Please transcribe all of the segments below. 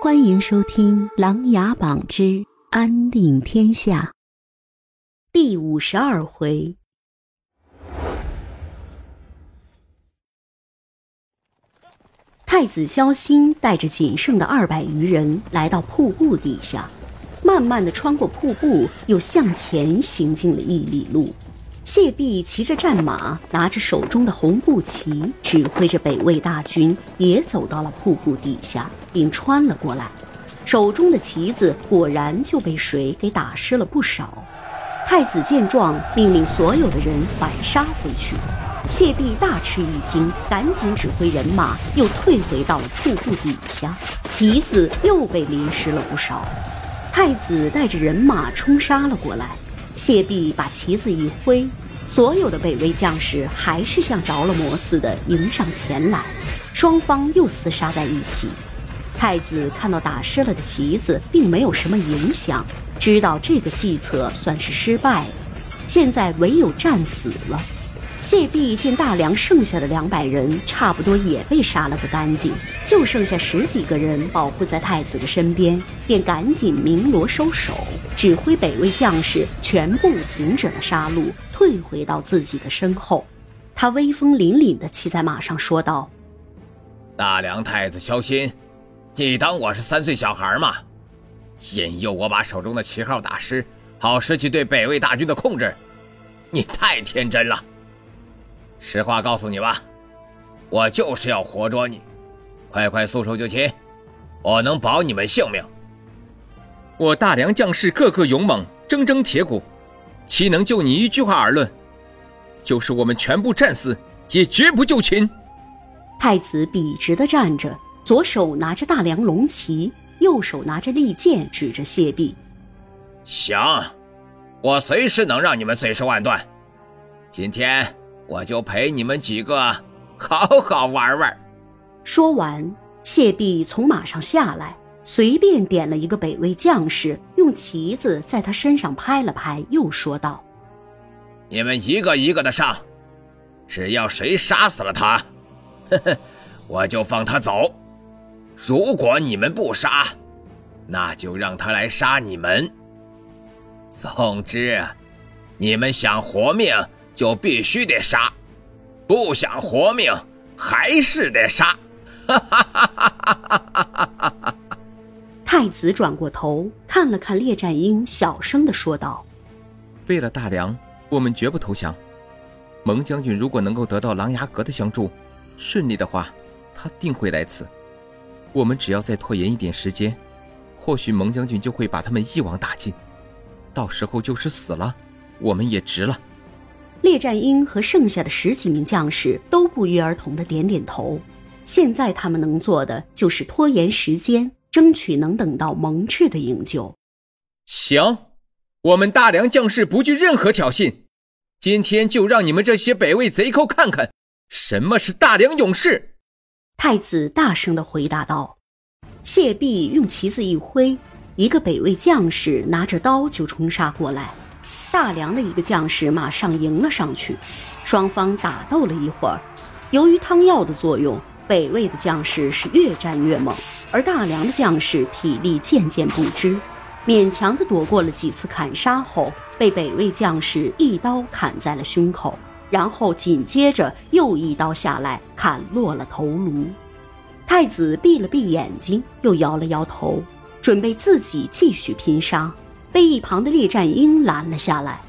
欢迎收听《琅琊榜之安定天下》第五十二回。太子萧兴带着仅剩的二百余人来到瀑布底下，慢慢的穿过瀑布，又向前行进了一里路。谢弼骑着战马，拿着手中的红布旗，指挥着北魏大军，也走到了瀑布底下，并穿了过来。手中的旗子果然就被水给打湿了不少。太子见状，命令所有的人反杀回去。谢弼大吃一惊，赶紧指挥人马又退回到了瀑布底下，旗子又被淋湿了不少。太子带着人马冲杀了过来。谢弼把旗子一挥，所有的北魏将士还是像着了魔似的迎上前来，双方又厮杀在一起。太子看到打湿了的旗子，并没有什么影响，知道这个计策算是失败了，现在唯有战死了。谢弼见大梁剩下的两百人差不多也被杀了个干净，就剩下十几个人保护在太子的身边，便赶紧鸣锣收手，指挥北魏将士全部停止了杀戮，退回到自己的身后。他威风凛凛地骑在马上说道：“大梁太子萧心，你当我是三岁小孩吗？引诱我把手中的旗号打湿，好失去对北魏大军的控制，你太天真了。”实话告诉你吧，我就是要活捉你，快快束手就擒，我能保你们性命。我大梁将士个个勇猛，铮铮铁骨，岂能就你一句话而论？就是我们全部战死，也绝不就擒。太子笔直的站着，左手拿着大梁龙旗，右手拿着利剑，指着谢弼：“行，我随时能让你们碎尸万段。今天。”我就陪你们几个好好玩玩。说完，谢弼从马上下来，随便点了一个北魏将士，用旗子在他身上拍了拍，又说道：“你们一个一个的上，只要谁杀死了他，呵呵，我就放他走。如果你们不杀，那就让他来杀你们。总之，你们想活命。”就必须得杀，不想活命还是得杀。太子转过头看了看列战英，小声的说道：“为了大梁，我们绝不投降。蒙将军如果能够得到琅琊阁的相助，顺利的话，他定会来此。我们只要再拖延一点时间，或许蒙将军就会把他们一网打尽。到时候就是死了，我们也值了。”列战英和剩下的十几名将士都不约而同的点点头。现在他们能做的就是拖延时间，争取能等到蒙挚的营救。行，我们大梁将士不惧任何挑衅。今天就让你们这些北魏贼寇看看，什么是大梁勇士。太子大声的回答道。谢弼用旗子一挥，一个北魏将士拿着刀就冲杀过来。大梁的一个将士马上迎了上去，双方打斗了一会儿。由于汤药的作用，北魏的将士是越战越猛，而大梁的将士体力渐渐不支，勉强的躲过了几次砍杀后，被北魏将士一刀砍在了胸口，然后紧接着又一刀下来砍落了头颅。太子闭了闭眼睛，又摇了摇头，准备自己继续拼杀。被一旁的列战英拦了下来，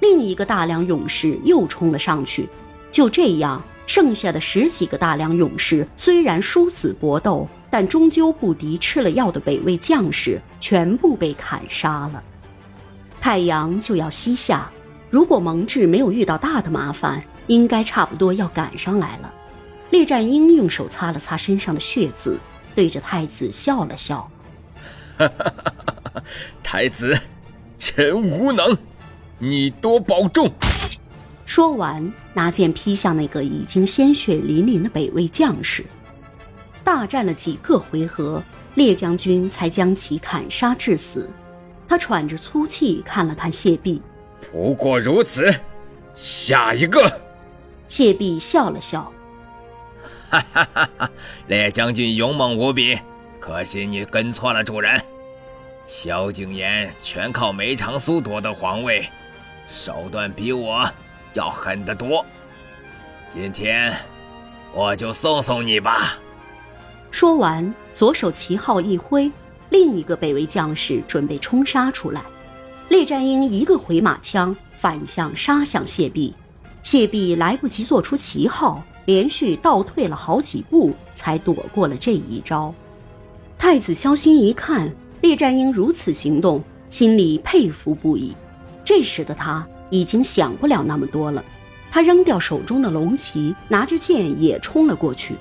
另一个大梁勇士又冲了上去。就这样，剩下的十几个大梁勇士虽然殊死搏斗，但终究不敌吃了药的北魏将士，全部被砍杀了。太阳就要西下，如果蒙挚没有遇到大的麻烦，应该差不多要赶上来了。列战英用手擦了擦身上的血渍，对着太子笑了笑。太子，臣无能，你多保重。说完，拿剑劈向那个已经鲜血淋淋的北魏将士。大战了几个回合，列将军才将其砍杀致死。他喘着粗气看了看谢弼，不过如此。下一个。谢弼笑了笑，哈哈哈哈！列将军勇猛无比。可惜你跟错了主人。萧景琰全靠梅长苏夺得皇位，手段比我要狠得多。今天我就送送你吧。说完，左手旗号一挥，另一个北魏将士准备冲杀出来。列战英一个回马枪，反向杀向谢弼。谢弼来不及做出旗号，连续倒退了好几步，才躲过了这一招。太子萧心一看列战英如此行动，心里佩服不已。这时的他已经想不了那么多了，他扔掉手中的龙旗，拿着剑也冲了过去。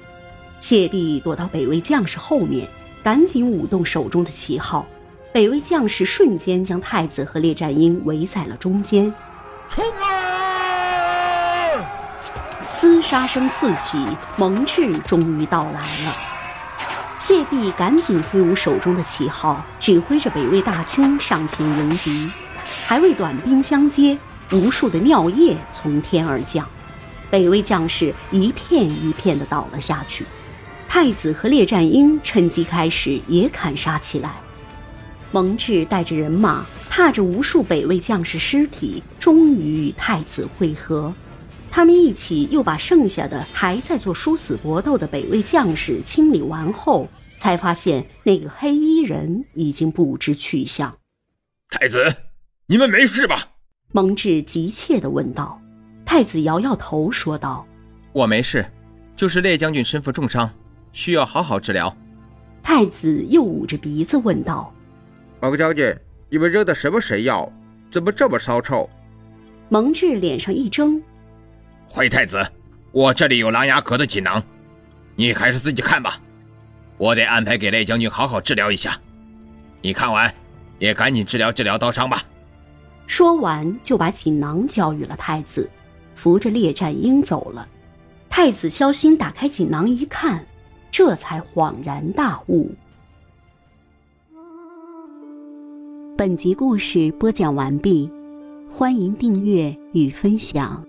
谢弼躲到北魏将士后面，赶紧舞动手中的旗号。北魏将士瞬间将太子和列战英围在了中间。冲啊！厮杀声四起，蒙挚终于到来了。谢弼赶紧挥舞手中的旗号，指挥着北魏大军上前迎敌。还未短兵相接，无数的尿液从天而降，北魏将士一片一片的倒了下去。太子和列战英趁机开始也砍杀起来。蒙挚带着人马，踏着无数北魏将士尸体，终于与太子会合。他们一起又把剩下的还在做殊死搏斗的北魏将士清理完后，才发现那个黑衣人已经不知去向。太子，你们没事吧？蒙挚急切地问道。太子摇摇头，说道：“我没事，就是列将军身负重伤，需要好好治疗。”太子又捂着鼻子问道。蒙将军，你们扔的什么神药？怎么这么骚臭？蒙挚脸上一怔：“回太子，我这里有狼牙阁的锦囊，你还是自己看吧。我得安排给雷将军好好治疗一下。你看完，也赶紧治疗治疗刀伤吧。”说完，就把锦囊交予了太子，扶着列战英走了。太子萧心打开锦囊一看，这才恍然大悟。本集故事播讲完毕，欢迎订阅与分享。